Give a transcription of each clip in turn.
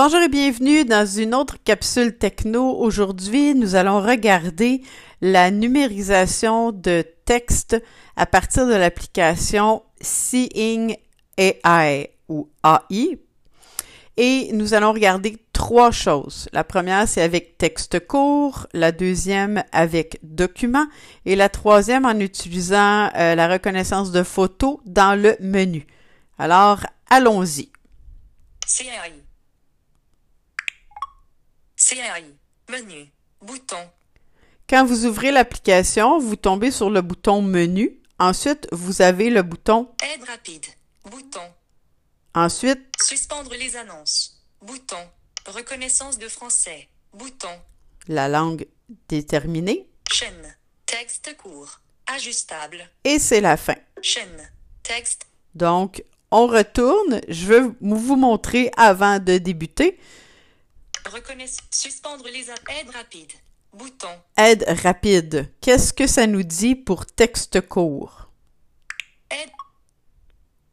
Bonjour et bienvenue dans une autre capsule techno. Aujourd'hui, nous allons regarder la numérisation de texte à partir de l'application Seeing AI ou AI. Et nous allons regarder trois choses. La première, c'est avec texte court, la deuxième avec document et la troisième en utilisant euh, la reconnaissance de photos dans le menu. Alors, allons-y. CAI. Menu. Bouton. Quand vous ouvrez l'application, vous tombez sur le bouton Menu. Ensuite, vous avez le bouton Aide rapide. Bouton. Ensuite, Suspendre les annonces. Bouton. Reconnaissance de français. Bouton. la langue déterminée. Chaîne. Texte court. Ajustable. Et c'est la fin. Chaîne. Texte. Donc, on retourne. Je veux vous montrer avant de débuter. Reconnaissance. Suspendre les annonces. Aide rapide. Bouton. Aide rapide. Qu'est-ce que ça nous dit pour texte court? Aide.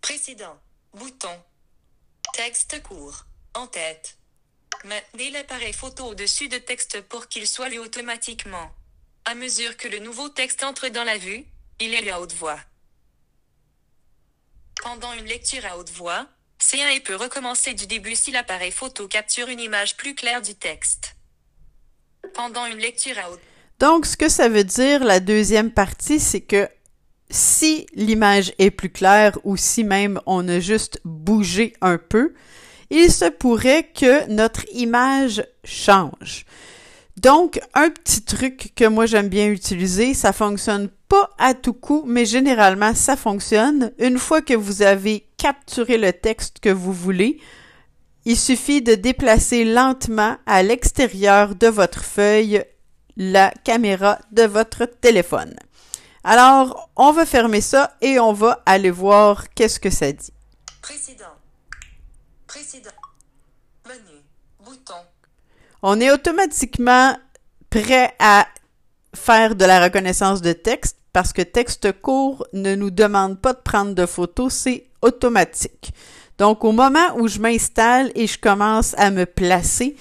Précédent. Bouton. Texte court. En tête. Maintenez l'appareil photo au-dessus de texte pour qu'il soit lu automatiquement. À mesure que le nouveau texte entre dans la vue, il est lu à haute voix. Pendant une lecture à haute voix, C1 peut recommencer du début si l'appareil photo capture une image plus claire du texte. Pendant une lecture à haute Donc, ce que ça veut dire, la deuxième partie, c'est que si l'image est plus claire ou si même on a juste bougé un peu, il se pourrait que notre image change. Donc, un petit truc que moi j'aime bien utiliser, ça fonctionne pas à tout coup, mais généralement ça fonctionne. Une fois que vous avez capturé le texte que vous voulez, il suffit de déplacer lentement à l'extérieur de votre feuille la caméra de votre téléphone. Alors, on va fermer ça et on va aller voir qu'est-ce que ça dit. précédent. Précédent. Menu. Bouton. On est automatiquement prêt à faire de la reconnaissance de texte parce que texte court ne nous demande pas de prendre de photos, c'est automatique. Donc, au moment où je m'installe et je commence à me placer,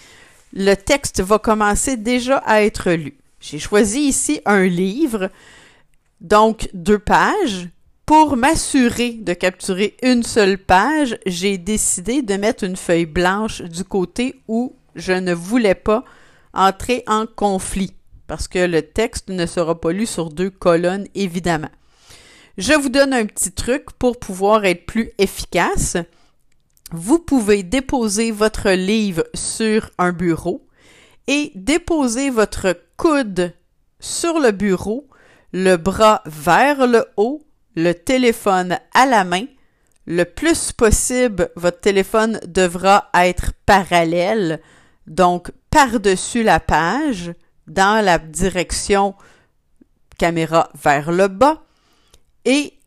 le texte va commencer déjà à être lu. J'ai choisi ici un livre, donc deux pages. Pour m'assurer de capturer une seule page, j'ai décidé de mettre une feuille blanche du côté où je ne voulais pas entrer en conflit, parce que le texte ne sera pas lu sur deux colonnes, évidemment. Je vous donne un petit truc pour pouvoir être plus efficace. Vous pouvez déposer votre livre sur un bureau et déposer votre coude sur le bureau, le bras vers le haut, le téléphone à la main. Le plus possible, votre téléphone devra être parallèle, donc par-dessus la page, dans la direction caméra vers le bas. Et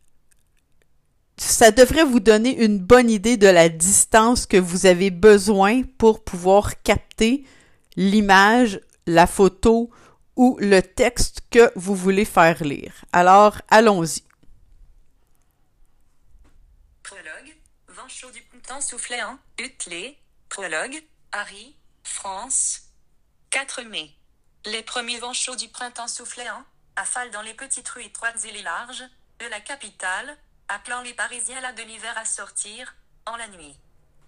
ça devrait vous donner une bonne idée de la distance que vous avez besoin pour pouvoir capter l'image, la photo ou le texte que vous voulez faire lire. Alors, allons-y. Prologue. Vent chaud du printemps soufflait en Utley. Prologue. Harry. France. 4 mai. Les premiers vents chauds du printemps soufflaient en aval dans les petites rues étroites et les larges de la capitale, appelant les Parisiens là de l'hiver à sortir, en la nuit.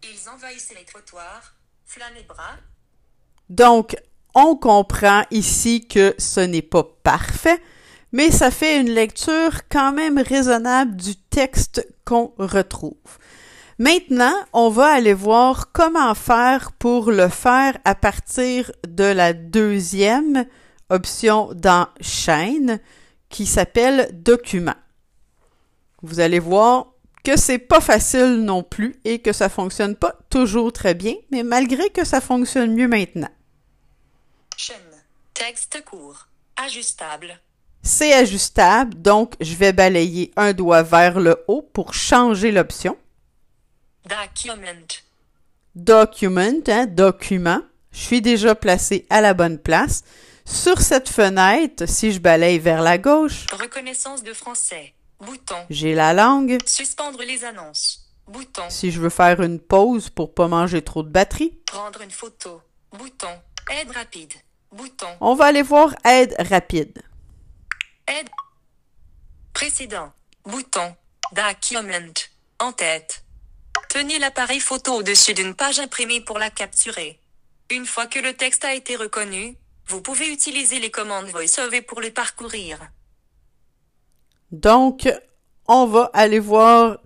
Ils envahissaient les trottoirs, flancs et bras, Donc, on comprend ici que ce n'est pas parfait, mais ça fait une lecture quand même raisonnable du texte qu'on retrouve. Maintenant, on va aller voir comment faire pour le faire à partir de la deuxième option dans chaîne qui s'appelle document. Vous allez voir que c'est pas facile non plus et que ça fonctionne pas toujours très bien, mais malgré que ça fonctionne mieux maintenant. chaîne, texte court, ajustable, C'est ajustable, donc je vais balayer un doigt vers le haut pour changer l'option. document, Document, hein, document. Je suis déjà placé à la bonne place. Sur cette fenêtre, si je balaye vers la gauche, reconnaissance de français, bouton, j'ai la langue. suspendre les annonces, Bouton. Si je veux faire une pause pour pas manger trop de batterie, Prendre une photo. Bouton. Aide rapide. Bouton. on va aller voir aide rapide. Aide. Précédent. Bouton. Document. En tête. Tenez l'appareil photo au-dessus d'une page imprimée pour la capturer. Une fois que le texte a été reconnu, vous pouvez utiliser les commandes VoiceOver pour le parcourir. Donc, on va aller voir.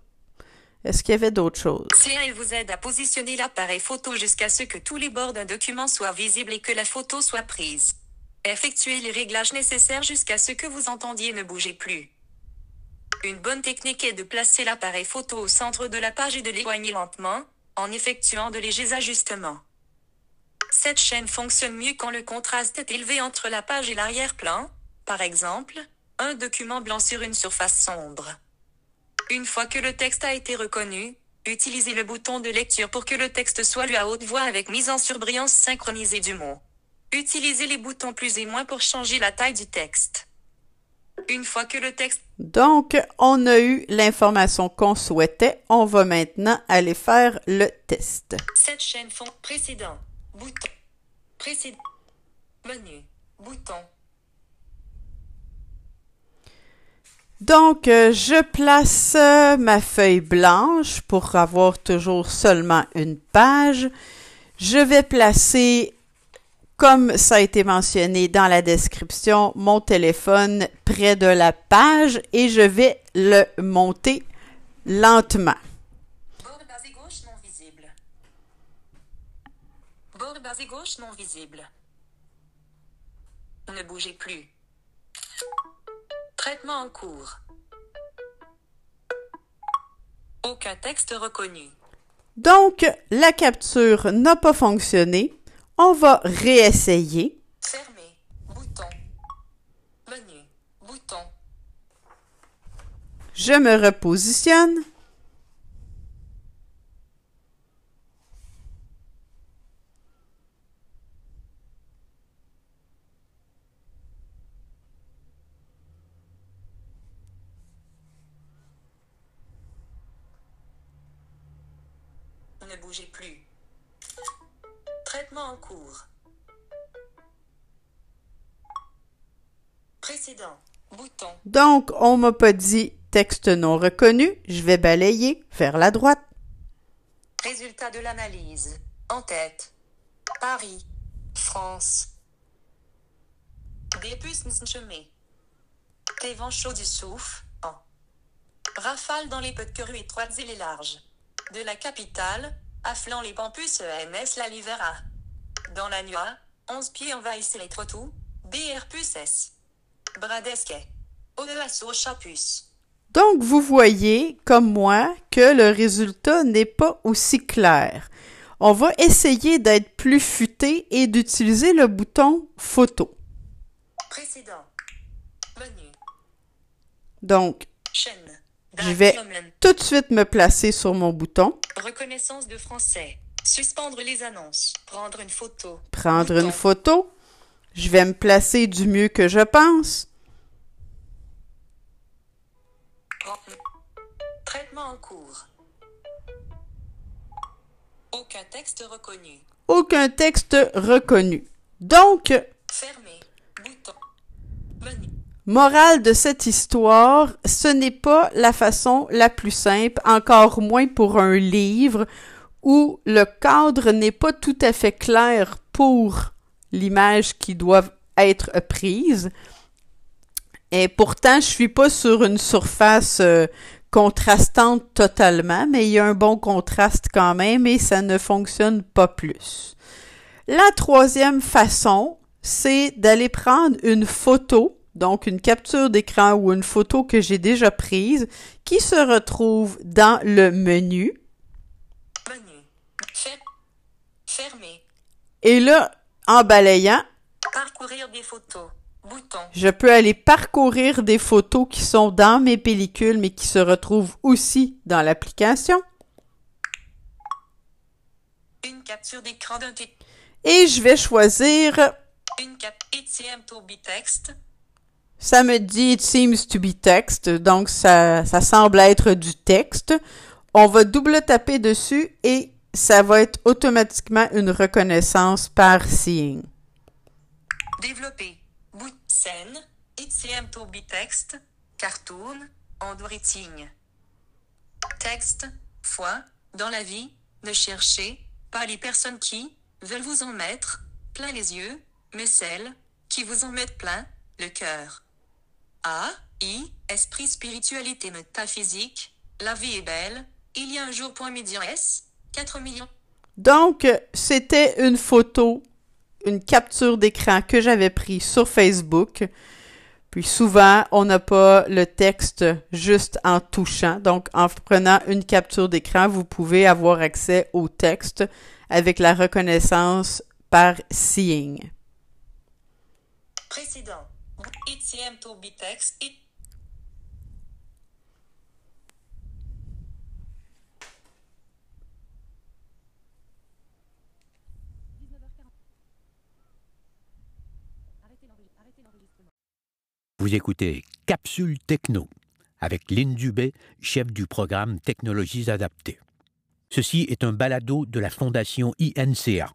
Est-ce qu'il y avait d'autres choses? C1 vous aide à positionner l'appareil photo jusqu'à ce que tous les bords d'un document soient visibles et que la photo soit prise. Effectuez les réglages nécessaires jusqu'à ce que vous entendiez ne bougez plus. Une bonne technique est de placer l'appareil photo au centre de la page et de l'éloigner lentement, en effectuant de légers ajustements. Cette chaîne fonctionne mieux quand le contraste est élevé entre la page et l'arrière-plan, par exemple, un document blanc sur une surface sombre. Une fois que le texte a été reconnu, utilisez le bouton de lecture pour que le texte soit lu à haute voix avec mise en surbrillance synchronisée du mot. Utilisez les boutons plus et moins pour changer la taille du texte. Une fois que le texte Donc, on a eu l'information qu'on souhaitait. On va maintenant aller faire le test. Cette chaîne fond précédent. Bouton. Précédent. Menu. Bouton. Donc, euh, je place euh, ma feuille blanche pour avoir toujours seulement une page. Je vais placer, comme ça a été mentionné dans la description, mon téléphone près de la page et je vais le monter lentement. Bord gauche gauche non visible. Ne bougez plus. Traitement en cours. Aucun texte reconnu. Donc, la capture n'a pas fonctionné. On va réessayer. Fermé. Bouton. Menu. Bouton. Je me repositionne. Ne bougez plus. Traitement en cours. Précédent. Bouton. Donc, on m'a pas dit texte non reconnu. Je vais balayer vers la droite. Résultat de l'analyse. En tête. Paris. France. Des puces chemin. Des vents chauds du souffle. En. Rafale dans les petites rues étroites et les larges. De la capitale, afflant les campus EMS la Livera. Dans la nuit, 11 pieds envahissent les trottoirs. BR puce S. Bradesquet. Odeasso Chapus. Donc, vous voyez, comme moi, que le résultat n'est pas aussi clair. On va essayer d'être plus futé et d'utiliser le bouton photo. Précédent. Menu. Donc, Chaîne. Je vais- tout de suite me placer sur mon bouton, Reconnaissance de français. Suspendre les annonces. Prendre une photo. prendre Bouton. une photo. Je vais me placer du mieux que je pense. Traitement en cours. Aucun texte reconnu. Aucun texte reconnu. Donc, Fermé. Morale de cette histoire, ce n'est pas la façon la plus simple, encore moins pour un livre où le cadre n'est pas tout à fait clair pour l'image qui doit être prise. Et pourtant, je suis pas sur une surface euh, contrastante totalement, mais il y a un bon contraste quand même et ça ne fonctionne pas plus. La troisième façon, c'est d'aller prendre une photo, donc une capture d'écran ou une photo que j'ai déjà prise, qui se retrouve dans le menu. Menu. Fer- Fermé. Et là, en balayant, Parcourir des photos. Bouton. je peux aller parcourir des photos qui sont dans mes pellicules, mais qui se retrouvent aussi dans l'application. Une capture d'écran d'un. Et je vais choisir, Une cap. ETM to be text. Ça me dit It seems to be text, donc ça, ça semble être du texte. on va double taper dessus et ça va être automatiquement une reconnaissance par Seeing. Développer. Bout scène. ITM to be text. Cartoon. Handwriting. Texte. Foi. Dans la vie. Ne cherchez pas les personnes qui veulent vous en mettre plein les yeux, mais celles qui vous en mettent plein le cœur. A. I. Esprit, spiritualité, métaphysique. La vie est belle. Il y a un jour. Point médian S. 4 millions. Donc, c'était une photo, une capture d'écran que j'avais pris sur Facebook. Puis souvent, on n'a pas le texte juste en touchant. Donc, en prenant une capture d'écran, vous pouvez avoir accès au texte avec la reconnaissance par Seeing. Précédent. ITM to be text. It- Vous écoutez Capsule Techno avec Lynn Dubé, chef du programme Technologies adaptées. Ceci est un balado de la Fondation INCA.